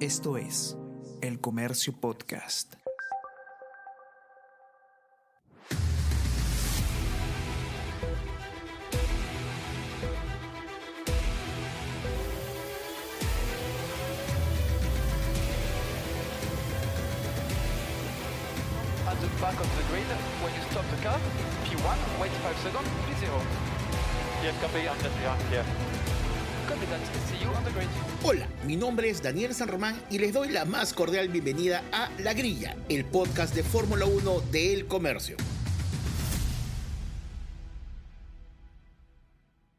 Esto es El Comercio Podcast. at the back of the grid. When you stop the car, P1, wait 5 seconds, P0. Yes, copy, I'm just here. Clear. Hola, mi nombre es Daniel San Román y les doy la más cordial bienvenida a La Grilla, el podcast de Fórmula 1 de El Comercio.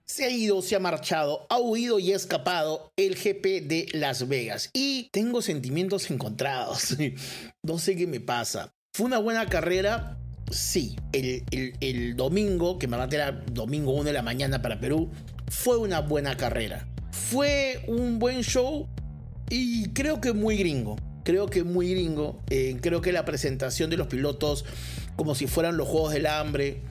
Se ha ido, se ha marchado, ha huido y ha escapado el GP de Las Vegas. Y tengo sentimientos encontrados. No sé qué me pasa. ¿Fue una buena carrera? Sí. El, domingo, que me era domingo 1 de la mañana para Perú, fue una buena carrera. Fue un buen show y creo que muy gringo. Creo que muy gringo. Eh, creo que la presentación de los pilotos, como si fueran los Juegos del Hambre,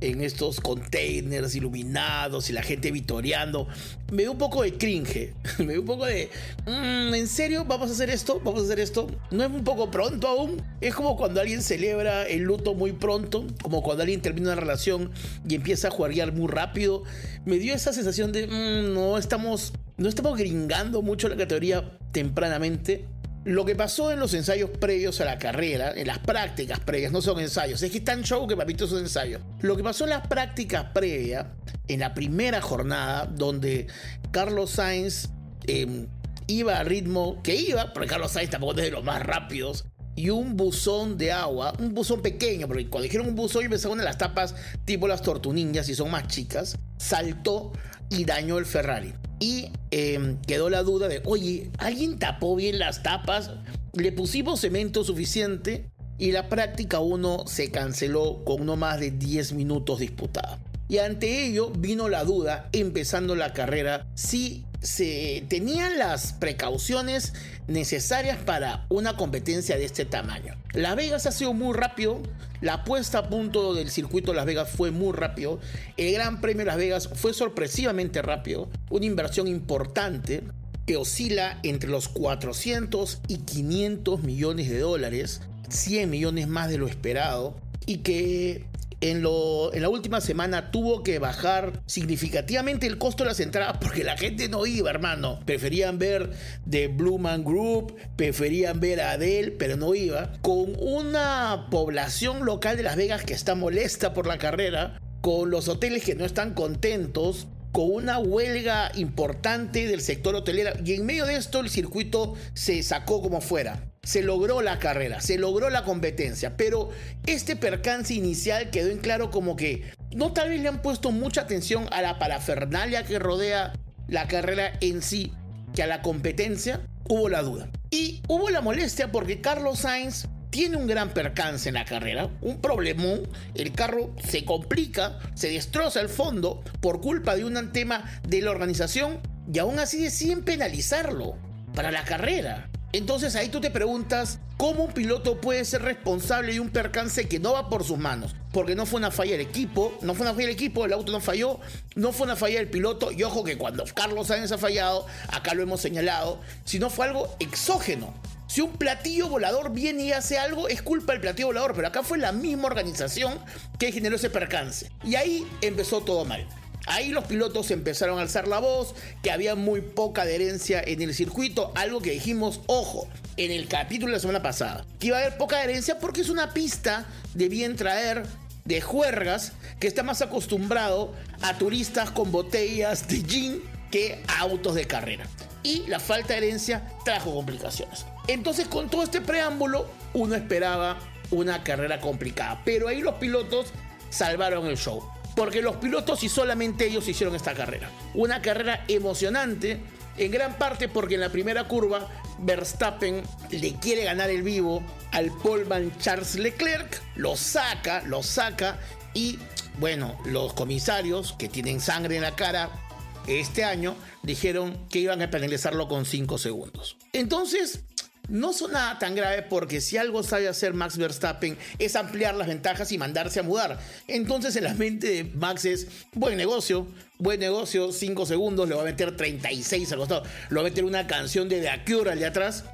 en estos containers iluminados y la gente vitoreando, me dio un poco de cringe. Me dio un poco de. "Mm, ¿En serio? ¿Vamos a hacer esto? ¿Vamos a hacer esto? ¿No es un poco pronto aún? Es como cuando alguien celebra el luto muy pronto, como cuando alguien termina una relación y empieza a jugar muy rápido. Me dio esa sensación de. "Mm, no estamos. No estamos gringando mucho la categoría tempranamente. Lo que pasó en los ensayos previos a la carrera, en las prácticas previas, no son ensayos, es que es tan show que papito es un ensayo. Lo que pasó en las prácticas previas, en la primera jornada, donde Carlos Sainz eh, iba a ritmo que iba, porque Carlos Sainz tampoco es de los más rápidos, y un buzón de agua, un buzón pequeño, porque cuando dijeron un buzón yo pensaba en las tapas tipo las tortunillas y son más chicas, saltó y dañó el Ferrari. Y eh, quedó la duda de, oye, ¿alguien tapó bien las tapas? Le pusimos cemento suficiente y la práctica 1 se canceló con no más de 10 minutos disputada. Y ante ello vino la duda, empezando la carrera, si se tenían las precauciones necesarias para una competencia de este tamaño. Las Vegas ha sido muy rápido, la puesta a punto del circuito de Las Vegas fue muy rápido, el Gran Premio de Las Vegas fue sorpresivamente rápido, una inversión importante que oscila entre los 400 y 500 millones de dólares, 100 millones más de lo esperado, y que en, lo, en la última semana tuvo que bajar significativamente el costo de las entradas porque la gente no iba, hermano. Preferían ver The Blue Man Group, preferían ver a Adele, pero no iba. Con una población local de Las Vegas que está molesta por la carrera, con los hoteles que no están contentos, con una huelga importante del sector hotelero y en medio de esto el circuito se sacó como fuera. Se logró la carrera, se logró la competencia, pero este percance inicial quedó en claro como que no tal vez le han puesto mucha atención a la parafernalia que rodea la carrera en sí que a la competencia, hubo la duda. Y hubo la molestia porque Carlos Sainz tiene un gran percance en la carrera, un problemón, el carro se complica, se destroza el fondo por culpa de un tema de la organización y aún así deciden penalizarlo para la carrera. Entonces ahí tú te preguntas cómo un piloto puede ser responsable de un percance que no va por sus manos, porque no fue una falla del equipo, no fue una falla del equipo, el auto no falló, no fue una falla del piloto, y ojo que cuando Carlos Sainz ha fallado, acá lo hemos señalado, sino fue algo exógeno, si un platillo volador viene y hace algo, es culpa del platillo volador, pero acá fue la misma organización que generó ese percance. Y ahí empezó todo mal. Ahí los pilotos empezaron a alzar la voz, que había muy poca adherencia en el circuito, algo que dijimos, ojo, en el capítulo de la semana pasada, que iba a haber poca adherencia porque es una pista de bien traer de juergas que está más acostumbrado a turistas con botellas de gin que a autos de carrera. Y la falta de herencia trajo complicaciones. Entonces, con todo este preámbulo, uno esperaba una carrera complicada. Pero ahí los pilotos salvaron el show. Porque los pilotos y solamente ellos hicieron esta carrera. Una carrera emocionante, en gran parte porque en la primera curva Verstappen le quiere ganar el vivo al poleman Charles Leclerc, lo saca, lo saca y bueno, los comisarios que tienen sangre en la cara este año dijeron que iban a penalizarlo con 5 segundos. Entonces, no son nada tan grave porque si algo sabe hacer Max Verstappen es ampliar las ventajas y mandarse a mudar. Entonces en la mente de Max es buen negocio, buen negocio, 5 segundos, le va a meter 36 al costado, le va a meter una canción de Cure al de atrás.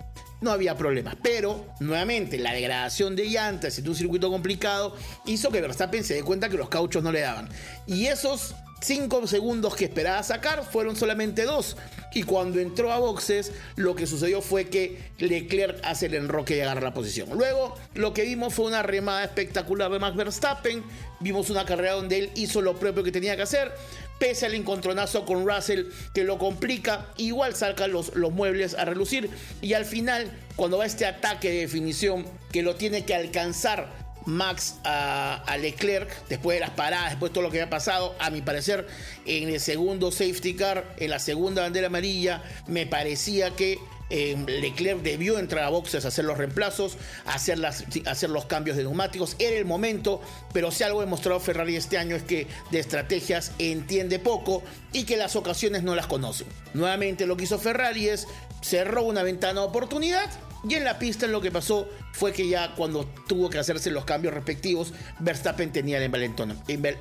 No había problema, pero nuevamente la degradación de llantas en un circuito complicado hizo que Verstappen se dé cuenta que los cauchos no le daban. Y esos 5 segundos que esperaba sacar fueron solamente 2. Y cuando entró a boxes, lo que sucedió fue que Leclerc hace el enroque y agarra la posición. Luego, lo que vimos fue una remada espectacular de Max Verstappen. Vimos una carrera donde él hizo lo propio que tenía que hacer. Pese al encontronazo con Russell que lo complica, igual saca los, los muebles a relucir. Y al final, cuando va este ataque de definición que lo tiene que alcanzar Max a, Leclerc después de las paradas, después de todo lo que había pasado. A mi parecer, en el segundo safety car, en la segunda bandera amarilla, me parecía que eh, Leclerc debió entrar a boxes, hacer los reemplazos, hacer, las, hacer los cambios de neumáticos. Era el momento, pero si algo ha demostrado Ferrari este año es que de estrategias entiende poco y que las ocasiones no las conoce. Nuevamente lo que hizo Ferrari es cerró una ventana de oportunidad y en la pista lo que pasó fue que ya cuando tuvo que hacerse los cambios respectivos, Verstappen tenía el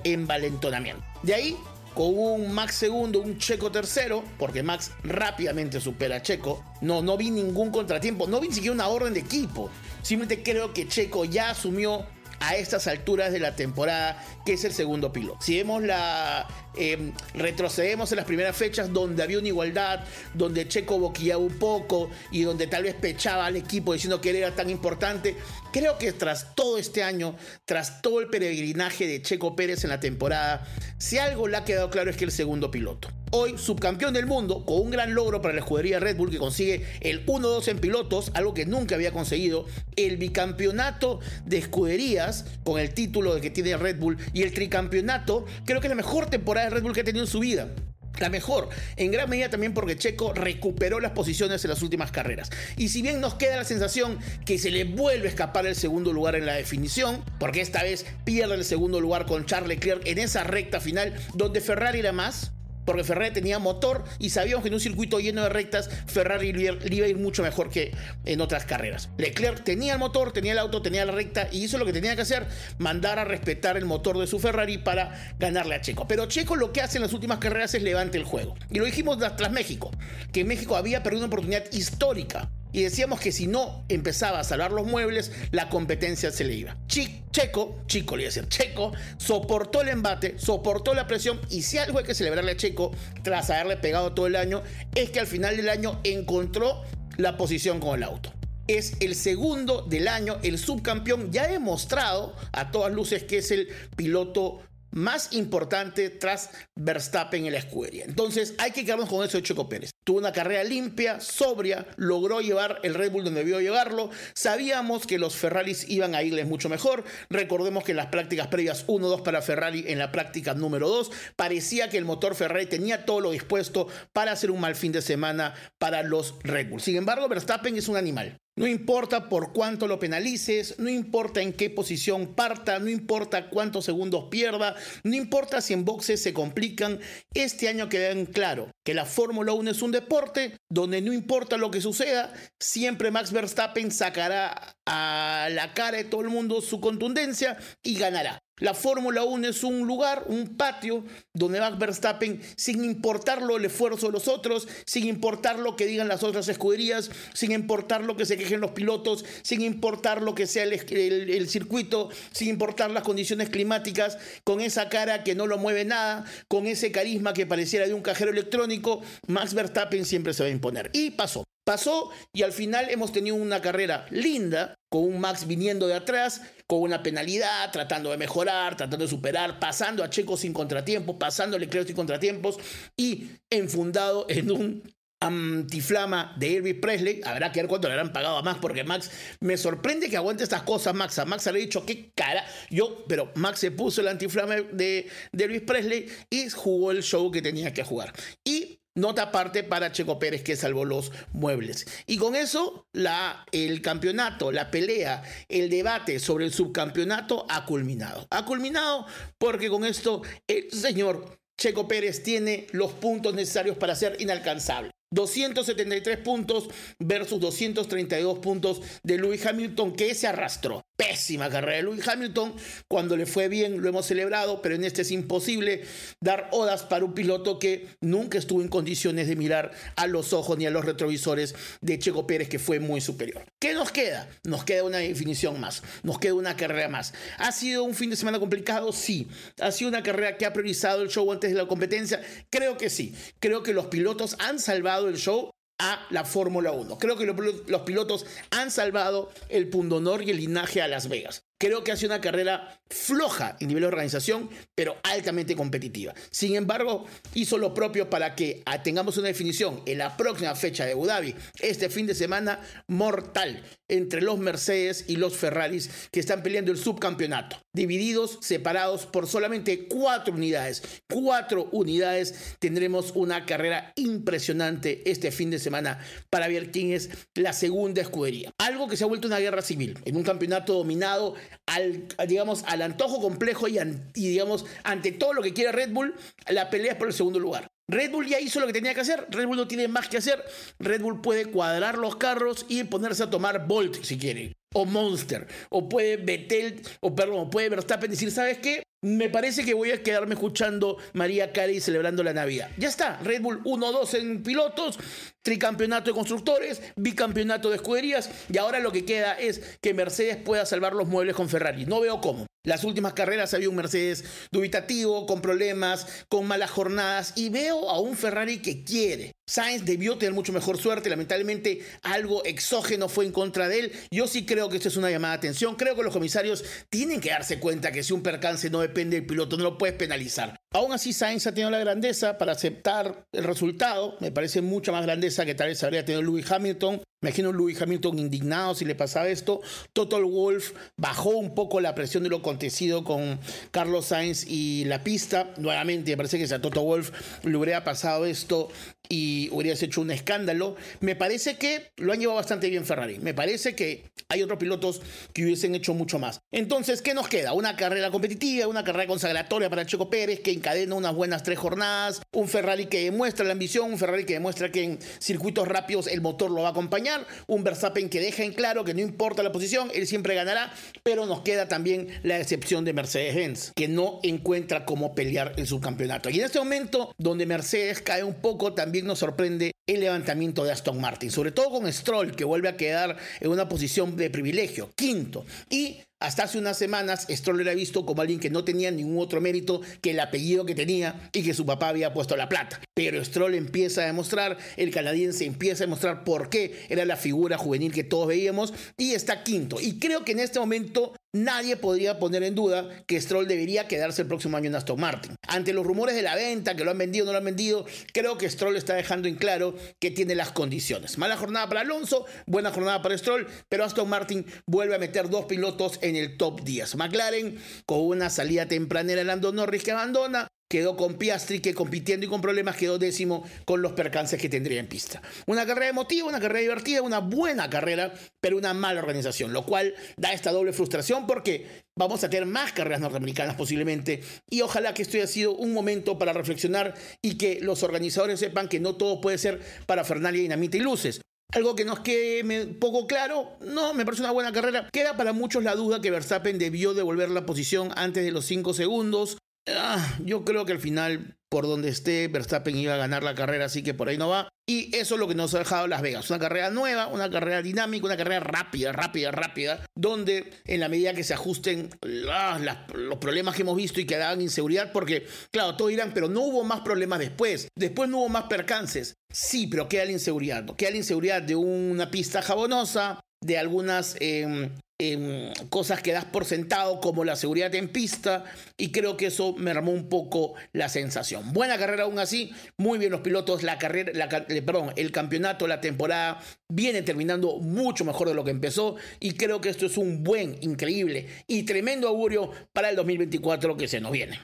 envalentonamiento. De ahí, con un Max segundo, un Checo tercero, porque Max rápidamente supera a Checo, no, no vi ningún contratiempo, no vi ni siquiera una orden de equipo. Simplemente creo que Checo ya asumió a estas alturas de la temporada, que es el segundo piloto. Si vemos la. Em, retrocedemos en las primeras fechas donde había una igualdad, donde Checo boquillaba un poco y donde tal vez pechaba al equipo diciendo que él era tan importante. Creo que tras todo este año, tras todo el peregrinaje de Checo Pérez en la temporada, si algo le ha quedado claro es que el segundo piloto. Hoy subcampeón del mundo, con un gran logro para la escudería Red Bull que consigue el 1-2 en pilotos, algo que nunca había conseguido, el bicampeonato de escuderías con el título de que tiene Red Bull y el tricampeonato, creo que es la mejor temporada de Red Bull que ha tenido en su vida la mejor, en gran medida también porque Checo recuperó las posiciones en las últimas carreras. Y si bien nos queda la sensación que se le vuelve a escapar el segundo lugar en la definición, porque esta vez pierde el segundo lugar con Charles Leclerc en esa recta final donde Ferrari era más, porque Ferrari tenía motor y sabíamos que en un circuito lleno de rectas Ferrari le iba a ir mucho mejor que en otras carreras. Leclerc tenía el motor, tenía el auto, tenía la recta y hizo lo que tenía que hacer, mandar a respetar el motor de su Ferrari para ganarle a Checo. Pero Checo lo que hace en las últimas carreras es levante el juego. Y lo dijimos tras México, que México había perdido una oportunidad histórica y decíamos que si no empezaba a salvar los muebles, la competencia se le iba. Checo, Chico le iba a decir, Checo, soportó el embate, soportó la presión y si algo hay que celebrarle a Checo tras haberle pegado todo el año, es que al final del año encontró la posición con el auto es el segundo del año, el subcampeón ya ha demostrado a todas luces que es el piloto más importante tras Verstappen en la escudería. Entonces hay que quedarnos con eso de Checo Pérez. Tuvo una carrera limpia, sobria, logró llevar el Red Bull donde debió llevarlo. Sabíamos que los Ferraris iban a irles mucho mejor. Recordemos que en las prácticas previas 1-2 para Ferrari, en la práctica número 2, parecía que el motor Ferrari tenía todo lo dispuesto para hacer un mal fin de semana para los Red Bull. Sin embargo, Verstappen es un animal. No importa por cuánto lo penalices, no importa en qué posición parta, no importa cuántos segundos pierda, no importa si en boxes se complican, este año queda en claro que la Fórmula 1 es un deporte donde no importa lo que suceda, siempre Max Verstappen sacará a la cara de todo el mundo su contundencia y ganará. La Fórmula 1 es un lugar, un patio, donde Max Verstappen, sin importar lo el esfuerzo de los otros, sin importar lo que digan las otras escuderías, sin importar lo que se quejen los pilotos, sin importar lo que sea el, el circuito, sin importar las condiciones climáticas, con esa cara que no lo mueve nada, con ese carisma que pareciera de un cajero electrónico, Max Verstappen siempre se va a imponer. Y pasó. Pasó y al final hemos tenido una carrera linda, con un Max viniendo de atrás, con una penalidad, tratando de mejorar, tratando de superar, pasando a Checo sin contratiempos, pasando a Leclerc sin contratiempos y enfundado en un antiflama de Elvis Presley. Habrá que ver cuánto le habrán pagado a Max, porque Max me sorprende que aguante estas cosas, Max. A Max le he dicho, qué cara. Yo, pero Max se puso el antiflama de, de Elvis Presley y jugó el show que tenía que jugar. Y Nota aparte para Checo Pérez que salvó los muebles. Y con eso la, el campeonato, la pelea, el debate sobre el subcampeonato ha culminado. Ha culminado porque con esto el señor Checo Pérez tiene los puntos necesarios para ser inalcanzable. 273 puntos versus 232 puntos de Lewis Hamilton que se arrastró. Pésima carrera de Lewis Hamilton. Cuando le fue bien lo hemos celebrado, pero en este es imposible dar odas para un piloto que nunca estuvo en condiciones de mirar a los ojos ni a los retrovisores de Checo Pérez, que fue muy superior. ¿Qué nos queda? Nos queda una definición más, nos queda una carrera más. ¿Ha sido un fin de semana complicado? Sí. ¿Ha sido una carrera que ha priorizado el show antes de la competencia? Creo que sí. Creo que los pilotos han salvado el show a la Fórmula 1. Creo que los pilotos han salvado el pundonor y el linaje a Las Vegas. Creo que ha sido una carrera floja en nivel de organización, pero altamente competitiva. Sin embargo, hizo lo propio para que tengamos una definición en la próxima fecha de Abu Dhabi, este fin de semana mortal entre los Mercedes y los Ferraris que están peleando el subcampeonato, divididos, separados por solamente cuatro unidades. Cuatro unidades tendremos una carrera impresionante este fin de semana para ver quién es la segunda escudería. Algo que se ha vuelto una guerra civil en un campeonato dominado al, digamos, al antojo complejo y, digamos, ante todo lo que quiere Red Bull, la pelea es por el segundo lugar. Red Bull ya hizo lo que tenía que hacer, Red Bull no tiene más que hacer, Red Bull puede cuadrar los carros y ponerse a tomar Bolt si quiere, o Monster, o puede Vettel, o perdón, puede Verstappen decir, ¿sabes qué? Me parece que voy a quedarme escuchando María Carey celebrando la Navidad. Ya está, Red Bull 1-2 en pilotos, tricampeonato de constructores, bicampeonato de escuderías y ahora lo que queda es que Mercedes pueda salvar los muebles con Ferrari. No veo cómo. Las últimas carreras había un Mercedes dubitativo, con problemas, con malas jornadas y veo a un Ferrari que quiere. Sainz debió tener mucho mejor suerte, lamentablemente algo exógeno fue en contra de él. Yo sí creo que esto es una llamada de atención, creo que los comisarios tienen que darse cuenta que si un percance no depende del piloto, no lo puedes penalizar. Aún así Sainz ha tenido la grandeza para aceptar el resultado, me parece mucha más grandeza que tal vez habría tenido Lewis Hamilton, Imagino Lewis Hamilton indignado si le pasaba esto. Total Wolf bajó un poco la presión de lo acontecido con Carlos Sainz y la pista. Nuevamente, me parece que si a Toto Wolf le hubiera pasado esto y hubieras hecho un escándalo, me parece que lo han llevado bastante bien Ferrari. Me parece que hay otros pilotos que hubiesen hecho mucho más. Entonces, ¿qué nos queda? Una carrera competitiva, una carrera consagratoria para Checo Pérez que encadena unas buenas tres jornadas, un Ferrari que demuestra la ambición, un Ferrari que demuestra que en circuitos rápidos el motor lo va a acompañar un Verstappen que deja en claro que no importa la posición, él siempre ganará, pero nos queda también la excepción de Mercedes-Benz, que no encuentra cómo pelear el subcampeonato. Y en este momento, donde Mercedes cae un poco, también nos sorprende el levantamiento de Aston Martin, sobre todo con Stroll, que vuelve a quedar en una posición de privilegio, quinto. Y hasta hace unas semanas, Stroll era visto como alguien que no tenía ningún otro mérito que el apellido que tenía y que su papá había puesto la plata. Pero Stroll empieza a demostrar, el canadiense empieza a demostrar por qué era la figura juvenil que todos veíamos y está quinto. Y creo que en este momento nadie podría poner en duda que Stroll debería quedarse el próximo año en Aston Martin. Ante los rumores de la venta, que lo han vendido o no lo han vendido, creo que Stroll está dejando en claro que tiene las condiciones. Mala jornada para Alonso, buena jornada para Stroll, pero Aston Martin vuelve a meter dos pilotos en el top 10. McLaren con una salida tempranera Lando Norris que abandona, quedó con Piastri, que compitiendo y con problemas quedó décimo con los percances que tendría en pista. Una carrera emotiva, una carrera divertida, una buena carrera, pero una mala organización, lo cual da esta doble frustración porque vamos a tener más carreras norteamericanas posiblemente y ojalá que esto haya sido un momento para reflexionar y que los organizadores sepan que no todo puede ser para Fernalia, Dinamita y Luces. Algo que nos quede poco claro, no, me parece una buena carrera. Queda para muchos la duda que Verstappen debió devolver la posición antes de los 5 segundos. Ah, yo creo que al final, por donde esté, Verstappen iba a ganar la carrera, así que por ahí no va. Y eso es lo que nos ha dejado Las Vegas. Una carrera nueva, una carrera dinámica, una carrera rápida, rápida, rápida, donde en la medida que se ajusten ah, los problemas que hemos visto y que daban inseguridad, porque, claro, todos dirán, pero no hubo más problemas después. Después no hubo más percances. Sí, pero queda la inseguridad. Queda la inseguridad de una pista jabonosa, de algunas em, em, cosas que das por sentado como la seguridad en pista y creo que eso mermó un poco la sensación. Buena carrera aún así, muy bien los pilotos, la carrera, eh, perdón, el campeonato, la temporada viene terminando mucho mejor de lo que empezó y creo que esto es un buen, increíble y tremendo augurio para el 2024 que se nos viene.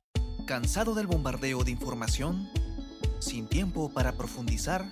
¿Cansado del bombardeo de información? ¿Sin tiempo para profundizar?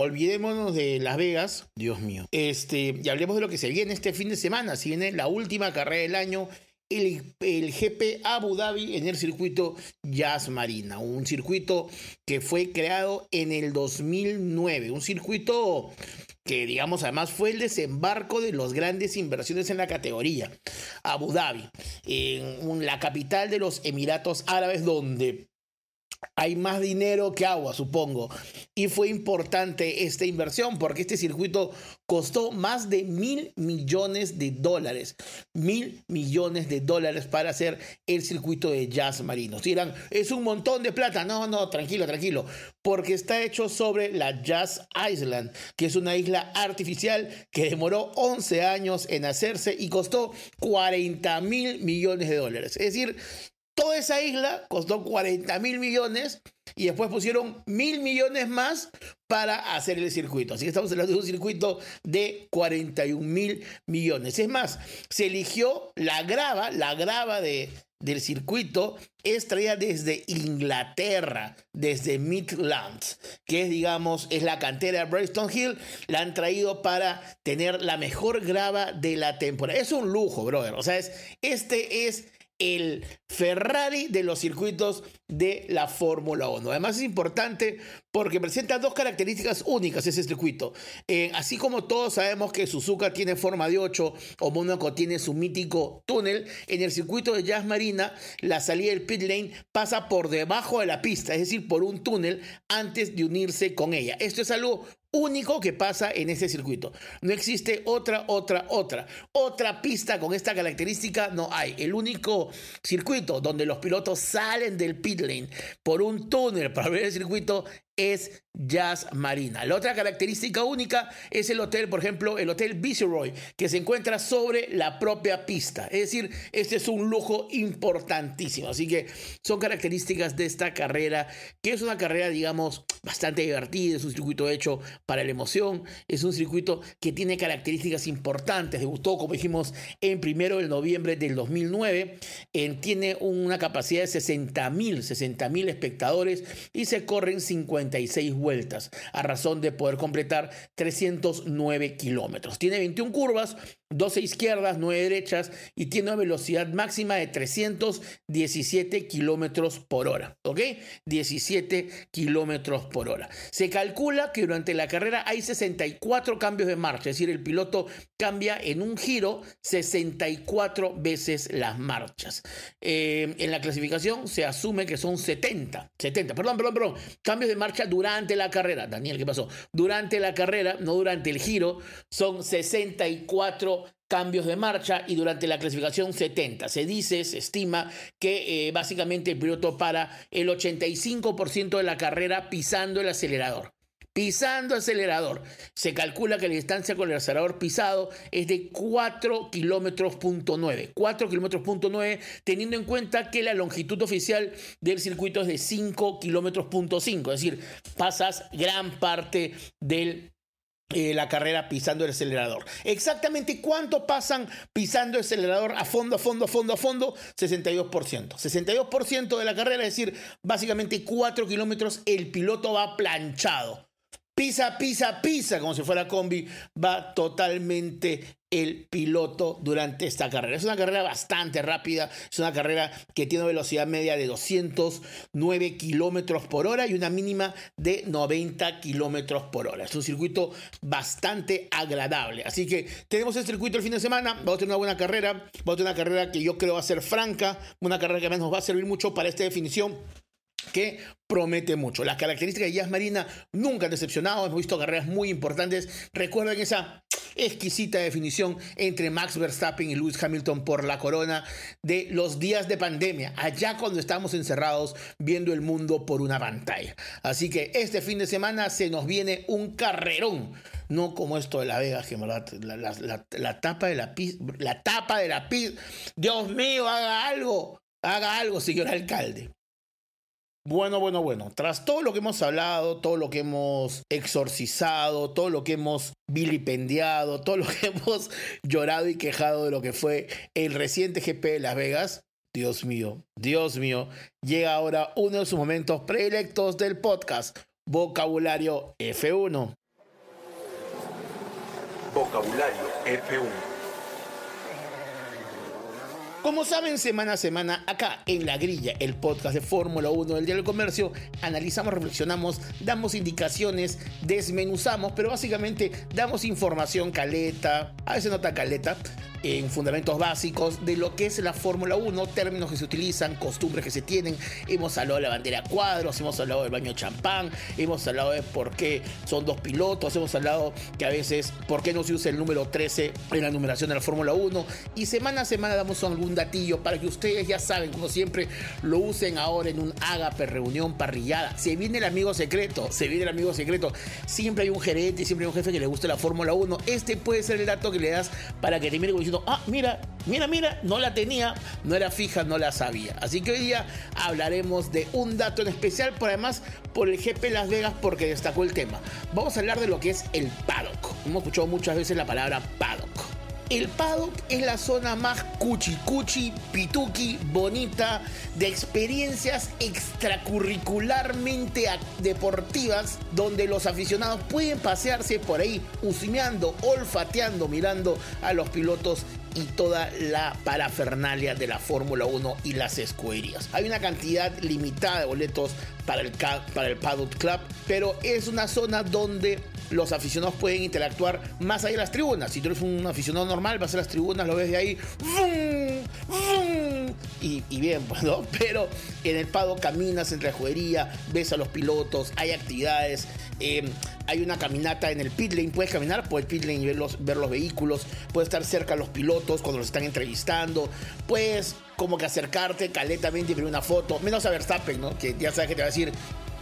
Olvidémonos de Las Vegas, Dios mío. Este, y hablemos de lo que se viene este fin de semana. Si viene la última carrera del año, el, el, GP Abu Dhabi en el circuito Jazz Marina, un circuito que fue creado en el 2009, un circuito que digamos además fue el desembarco de las grandes inversiones en la categoría. Abu Dhabi, en la capital de los Emiratos Árabes, donde hay más dinero que agua, supongo. Y fue importante esta inversión porque este circuito costó más de mil millones de dólares. Mil millones de dólares para hacer el circuito de jazz marino. Dirán, es un montón de plata. No, no, tranquilo, tranquilo. Porque está hecho sobre la Jazz Island, que es una isla artificial que demoró 11 años en hacerse y costó 40 mil millones de dólares. Es decir, Toda esa isla costó 40 mil millones y después pusieron mil millones más para hacer el circuito. Así que estamos hablando de un circuito de 41 mil millones. Es más, se eligió la grava, la grava de, del circuito es traída desde Inglaterra, desde Midlands, que es, digamos, es la cantera de Bristol Hill. La han traído para tener la mejor grava de la temporada. Es un lujo, brother. O sea, es, este es el Ferrari de los circuitos de la Fórmula 1. Además es importante porque presenta dos características únicas ese circuito. Eh, así como todos sabemos que Suzuka tiene forma de 8 o Mónaco tiene su mítico túnel, en el circuito de Jazz Marina la salida del pit lane pasa por debajo de la pista, es decir, por un túnel antes de unirse con ella. Esto es algo único que pasa en ese circuito. No existe otra, otra, otra. Otra pista con esta característica no hay. El único circuito donde los pilotos salen del pit lane por un túnel para ver el circuito es Jazz Marina. La otra característica única es el hotel, por ejemplo, el Hotel Viceroy, que se encuentra sobre la propia pista. Es decir, este es un lujo importantísimo. Así que son características de esta carrera, que es una carrera, digamos, bastante divertida. Es un circuito hecho para la emoción. Es un circuito que tiene características importantes. Debutó, como dijimos, en primero de noviembre del 2009. tiene una capacidad de 60 mil, 60 mil espectadores y se corren 50 vueltas, a razón de poder completar 309 kilómetros. Tiene 21 curvas, 12 izquierdas, 9 derechas y tiene una velocidad máxima de 317 kilómetros por hora. ¿Ok? 17 kilómetros por hora. Se calcula que durante la carrera hay 64 cambios de marcha, es decir, el piloto cambia en un giro 64 veces las marchas. Eh, en la clasificación se asume que son 70, 70, perdón, perdón, perdón, cambios de marcha durante la carrera. Daniel, ¿qué pasó? Durante la carrera, no durante el giro, son 64 cambios de marcha y durante la clasificación 70. Se dice, se estima que eh, básicamente el piloto para el 85% de la carrera pisando el acelerador. Pisando acelerador. Se calcula que la distancia con el acelerador pisado es de 4 kilómetros punto 9. 4 kilómetros punto 9, teniendo en cuenta que la longitud oficial del circuito es de 5 kilómetros punto 5. Es decir, pasas gran parte del eh, la carrera pisando el acelerador. Exactamente cuánto pasan pisando el acelerador a fondo, a fondo, a fondo, a fondo, 62%. 62% de la carrera, es decir, básicamente 4 kilómetros, el piloto va planchado pisa, pisa, pisa, como si fuera combi, va totalmente el piloto durante esta carrera. Es una carrera bastante rápida, es una carrera que tiene velocidad media de 209 kilómetros por hora y una mínima de 90 kilómetros por hora. Es un circuito bastante agradable. Así que tenemos el circuito el fin de semana, vamos a tener una buena carrera, vamos a tener una carrera que yo creo va a ser franca, una carrera que nos va a servir mucho para esta definición que promete mucho. Las características de Jazz Marina nunca han decepcionado, hemos visto carreras muy importantes. Recuerden esa exquisita definición entre Max Verstappen y Lewis Hamilton por la corona de los días de pandemia, allá cuando estamos encerrados viendo el mundo por una pantalla. Así que este fin de semana se nos viene un carrerón, no como esto de la Vega, que la, la, tapa de la pista, la tapa de la Dios mío, haga algo, haga algo, señor alcalde. Bueno, bueno, bueno, tras todo lo que hemos hablado, todo lo que hemos exorcizado, todo lo que hemos vilipendiado, todo lo que hemos llorado y quejado de lo que fue el reciente GP de Las Vegas, Dios mío, Dios mío, llega ahora uno de sus momentos predilectos del podcast, Vocabulario F1. Vocabulario F1. Como saben, semana a semana, acá en La Grilla, el podcast de Fórmula 1 del Día del Comercio, analizamos, reflexionamos, damos indicaciones, desmenuzamos, pero básicamente damos información caleta, a veces no tan caleta, en fundamentos básicos de lo que es la Fórmula 1, términos que se utilizan, costumbres que se tienen. Hemos hablado de la bandera cuadros, hemos hablado del baño champán, hemos hablado de por qué son dos pilotos, hemos hablado que a veces por qué no se usa el número 13 en la numeración de la Fórmula 1. Y semana a semana damos algún datillo para que ustedes ya saben, como siempre, lo usen ahora en un ágape, reunión, parrillada. Se viene el amigo secreto, se viene el amigo secreto. Siempre hay un gerente, siempre hay un jefe que le guste la Fórmula 1. Este puede ser el dato que le das para que termine ah, mira, mira, mira, no la tenía, no era fija, no la sabía. Así que hoy día hablaremos de un dato en especial, por además por el GP Las Vegas, porque destacó el tema. Vamos a hablar de lo que es el paddock. Hemos escuchado muchas veces la palabra paddock. El paddock es la zona más cuchi cuchi, pituki, bonita, de experiencias extracurricularmente deportivas, donde los aficionados pueden pasearse por ahí, husmeando, olfateando, mirando a los pilotos y toda la parafernalia de la Fórmula 1 y las escuderías. Hay una cantidad limitada de boletos para el, para el Paddock Club, pero es una zona donde los aficionados pueden interactuar más allá de las tribunas. Si tú eres un aficionado normal, vas a las tribunas, lo ves de ahí. Y, bien, pues, Pero en el Pado caminas entre la juguería, ves a los pilotos, hay actividades. Em, hay una caminata en el pit lane, puedes caminar por el pit lane y ver los, ver los vehículos, puedes estar cerca de los pilotos cuando los están entrevistando, puedes como que acercarte caletamente y ver una foto, menos a Verstappen, ¿no? Que ya sabes que te va a decir,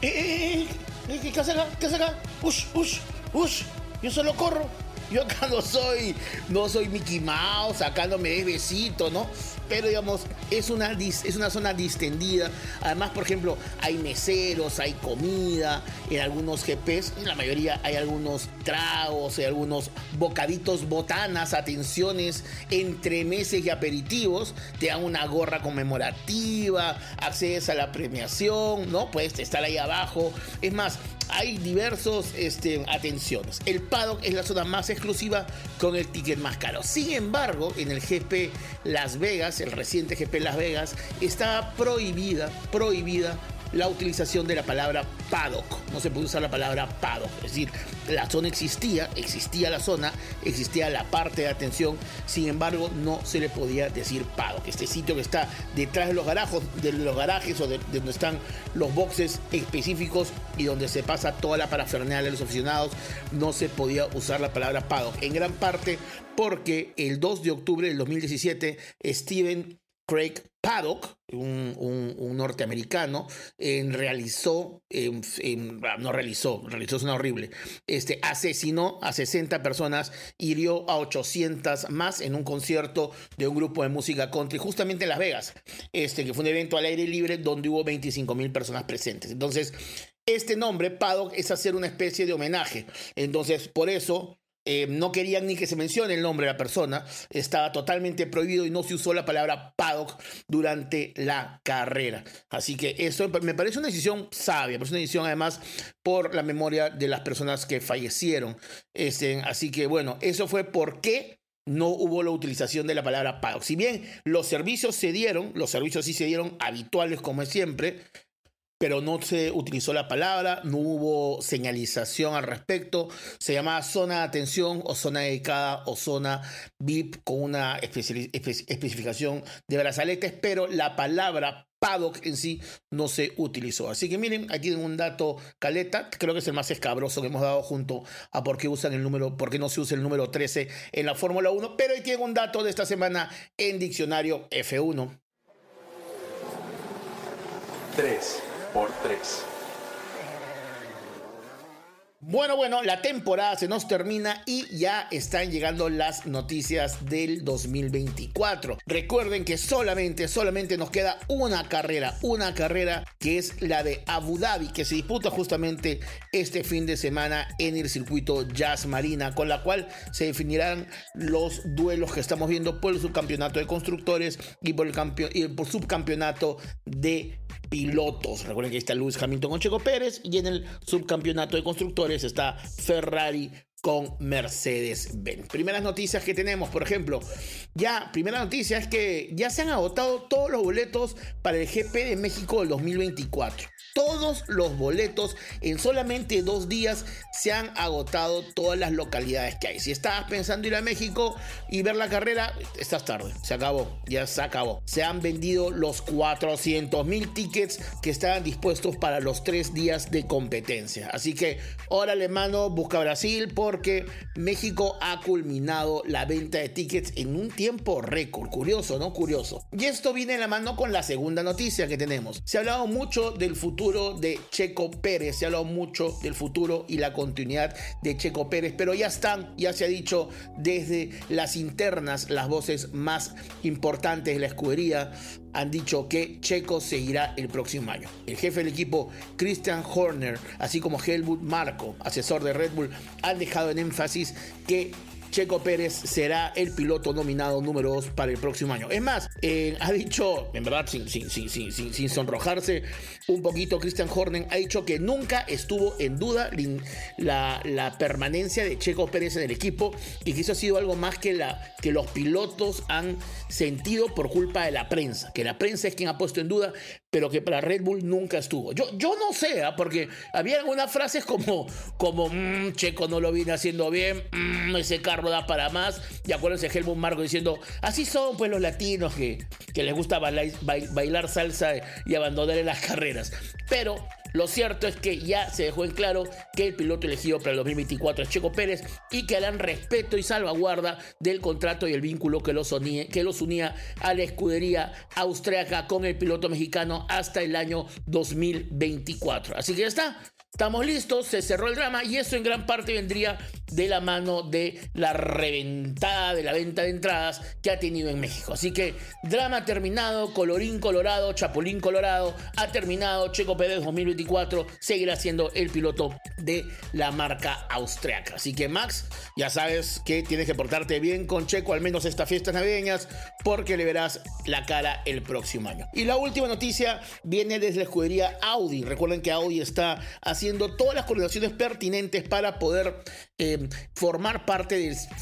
¡eh, eh, eh! ¿Qué haces acá? ¿Qué haces acá? ¡Ush, ush! ¡Ush! Yo solo corro. Yo acá no soy, no soy Mickey Mouse, acá no me des besito, ¿no? Pero digamos, es una, es una zona distendida. Además, por ejemplo, hay meseros, hay comida, en algunos GPs, en la mayoría hay algunos tragos, hay algunos bocaditos, botanas, atenciones, entre meses y aperitivos. Te dan una gorra conmemorativa, accedes a la premiación, ¿no? Puedes estar ahí abajo. Es más, hay diversos este, atenciones. El paddock es la zona más exclusiva con el ticket más caro. Sin embargo, en el GP Las Vegas, el reciente GP Las Vegas, está prohibida, prohibida la utilización de la palabra paddock. No se puede usar la palabra paddock. Es decir, la zona existía, existía la zona, existía la parte de atención, sin embargo no se le podía decir paddock. Este sitio que está detrás de los garajes, de los garajes o de, donde están los boxes específicos y donde se pasa toda la parafernalia de los aficionados, no se podía usar la palabra paddock. En gran parte porque el 2 de octubre del 2017 Steven Craig Paddock, un, norteamericano, realizó, no realizó, realizó una horrible, este, asesinó a 60 personas, hirió a 800 más en un concierto de un grupo de música country, justamente en Las Vegas, este, que fue un evento al aire libre donde hubo 25 mil personas presentes. Entonces, este nombre, Paddock, es hacer una especie de homenaje. Entonces, por eso eh, no querían ni que se mencione el nombre de la persona, estaba totalmente prohibido y no se usó la palabra paddock durante la carrera. Así que eso me parece una decisión sabia, es una decisión además por la memoria de las personas que fallecieron. Este, así que bueno, eso fue por qué no hubo la utilización de la palabra paddock. Si bien los servicios se dieron, los servicios sí se dieron habituales como siempre, pero no se utilizó la palabra, no hubo señalización al respecto. Se llamaba zona de atención o zona dedicada o zona VIP con una especificación de brazaletes, pero la palabra paddock en sí no se utilizó. Así que miren, aquí tengo un dato caleta, creo que es el más escabroso que hemos dado junto a por qué usan el número, por qué no se usa el número 13 en la Fórmula 1, pero ahí tengo un dato de esta semana en diccionario F1. 3 por 3. Bueno, bueno, la temporada se nos termina y ya están llegando las noticias del 2024. Recuerden que solamente, solamente nos queda una carrera, una carrera que es la de Abu Dhabi, que se disputa justamente este fin de semana en el circuito Jazz Marina, con la cual se definirán los duelos que estamos viendo por el subcampeonato de constructores y por el, y por subcampeonato de pilotos. Recuerden que ahí está Lewis Hamilton con Checo Pérez y en el subcampeonato de constructores está Ferrari con Mercedes-Benz. Primeras noticias que tenemos, por ejemplo, ya, primera noticia es que ya se han agotado todos los boletos para el GP de México del 2024 todos los boletos en solamente dos días se han agotado todas las localidades que hay. Si estabas pensando ir a México y ver la carrera, estás tarde. Se acabó, ya se acabó. Se han vendido los 400 mil tickets que estaban dispuestos para los tres días de competencia. Así que, órale mano, busca Brasil porque México ha culminado la venta de tickets en un tiempo récord. Curioso, ¿no? Curioso. Y esto viene en la mano con la segunda noticia que tenemos. Se ha hablado mucho del futuro de Checo Pérez. Se ha hablado mucho del futuro y la continuidad de Checo Pérez, pero ya están, ya se ha dicho desde las internas, las voces más importantes de la escudería han dicho que Checo seguirá el próximo año. El jefe del equipo, Christian Horner, así como Helmut Marco, asesor de Red Bull, han dejado en énfasis que Checo Pérez será el piloto nominado número 2 para el próximo año. Es más, eh, ha dicho, en verdad, sin, sin, sin, sin, sonrojarse un poquito, Christian Horner ha dicho que nunca estuvo en duda la, la, permanencia de Checo Pérez en el equipo y que eso ha sido algo más que, la, que los pilotos han sentido por culpa de la prensa, que la prensa es quien ha puesto en duda, pero que para Red Bull nunca estuvo. Yo, yo no sé, ¿ah? porque había algunas frases como, como mm, Checo no lo viene haciendo bien, mm, ese carro da para más. Y acuérdense Helmut Marco diciendo, así son pues los latinos que, que les gusta bailar, bailar salsa y abandonar en las carreras. Pero lo cierto es que ya se dejó en claro que el piloto elegido para el 2024 es Checo Pérez y que harán respeto y salvaguarda del contrato y el vínculo que los, unía, a la escudería austriaca con el piloto mexicano hasta el año 2024. Así que ya está. Estamos listos, se cerró el drama y eso en gran parte vendría de la mano de la reventada de la venta de entradas que ha tenido en México. Así que drama terminado, colorín colorado, chapulín colorado, ha terminado, Checo Pérez 2024 seguirá siendo el piloto de la marca austriaca. Así que Max, ya sabes que tienes que portarte bien con Checo, al menos estas fiestas navideñas, porque le verás la cara el próximo año. Y la última noticia viene desde la escudería Audi. Recuerden que Audi está haciendo todas las coordinaciones pertinentes para poder eh, formar parte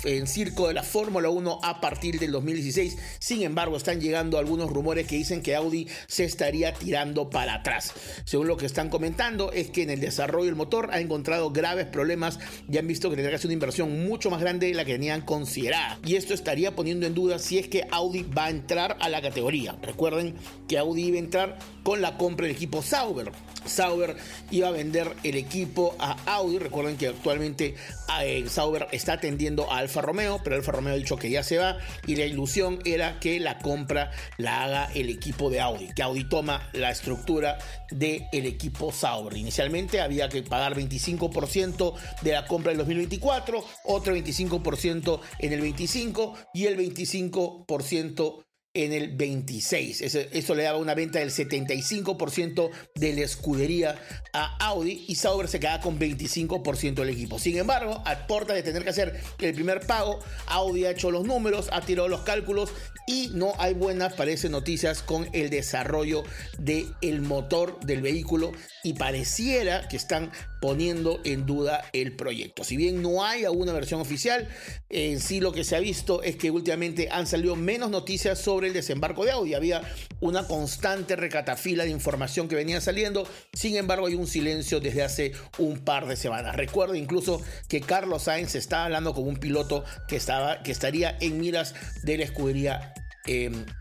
del circo de la Fórmula 1 a partir del 2016. Sin embargo, están llegando algunos rumores que dicen que Audi se estaría tirando para atrás. Según lo que están comentando, es que en el desarrollo del motor ha encontrado graves problemas y han visto que tendrá que hacer una inversión mucho más grande de la que tenían considerada. Y esto estaría poniendo en duda si es que Audi va a entrar a la categoría. Recuerden que Audi iba a entrar con la compra del equipo Sauber. Sauber iba a vender el equipo a Audi. Recuerden que actualmente eh, Sauber está atendiendo a Alfa Romeo, pero Alfa Romeo ha dicho que ya se va y la ilusión era que la compra la haga el equipo de Audi, que Audi toma la estructura del equipo Sauber. Inicialmente había que pagar 25% de la compra del 2024, otro 25% en el 25 y el 25% en el 26. Eso, le daba una venta del 75% de la escudería a Audi y Sauber se queda con 25% del equipo. Sin embargo, a porta de tener que hacer el primer pago, Audi ha hecho los números, ha tirado los cálculos y no hay buenas, parece, noticias con el desarrollo del motor del vehículo y pareciera que están poniendo en duda el proyecto. Si bien no hay aún una versión oficial, en sí lo que se ha visto es que últimamente han salido menos noticias sobre el desembarco de Audi. Había una constante recatafila de información que venía saliendo, sin embargo hay un silencio desde hace un par de semanas. Recuerdo incluso que Carlos Sainz estaba hablando con un piloto que, estaba, que estaría en miras de la escudería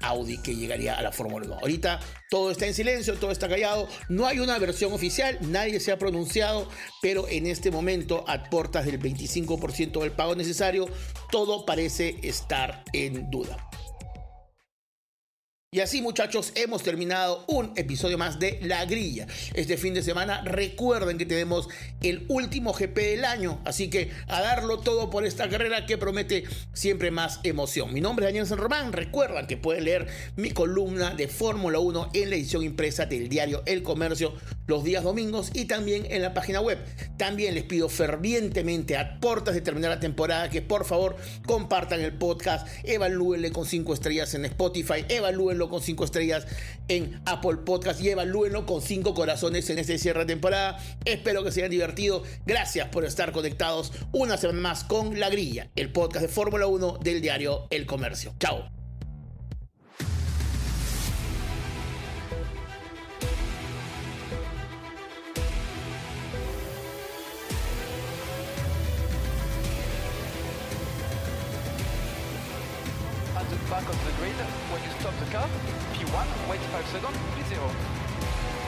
Audi que llegaría a la Fórmula 1. Ahorita todo está en silencio, todo está callado, no hay una versión oficial, nadie se ha pronunciado, pero en este momento, a portas del 25% del pago necesario, todo parece estar en duda. Y así muchachos, hemos terminado un episodio más de La Grilla. Este fin de semana recuerden que tenemos el último GP del año, así que a darlo todo por esta carrera que promete siempre más emoción. Mi nombre es Daniel San Román, recuerdan que pueden leer mi columna de Fórmula 1 en la edición impresa del diario El Comercio los días domingos y también en la página web. También les pido fervientemente a portas de terminar la temporada que por favor compartan el podcast, evalúenle con 5 estrellas en Spotify, evalúenlo con cinco estrellas en Apple Podcast y evalúenlo con cinco corazones en este cierre de temporada. Espero que se hayan divertido. Gracias por estar conectados una semana más con La Grilla, el podcast de Fórmula 1 del diario El Comercio. Chao.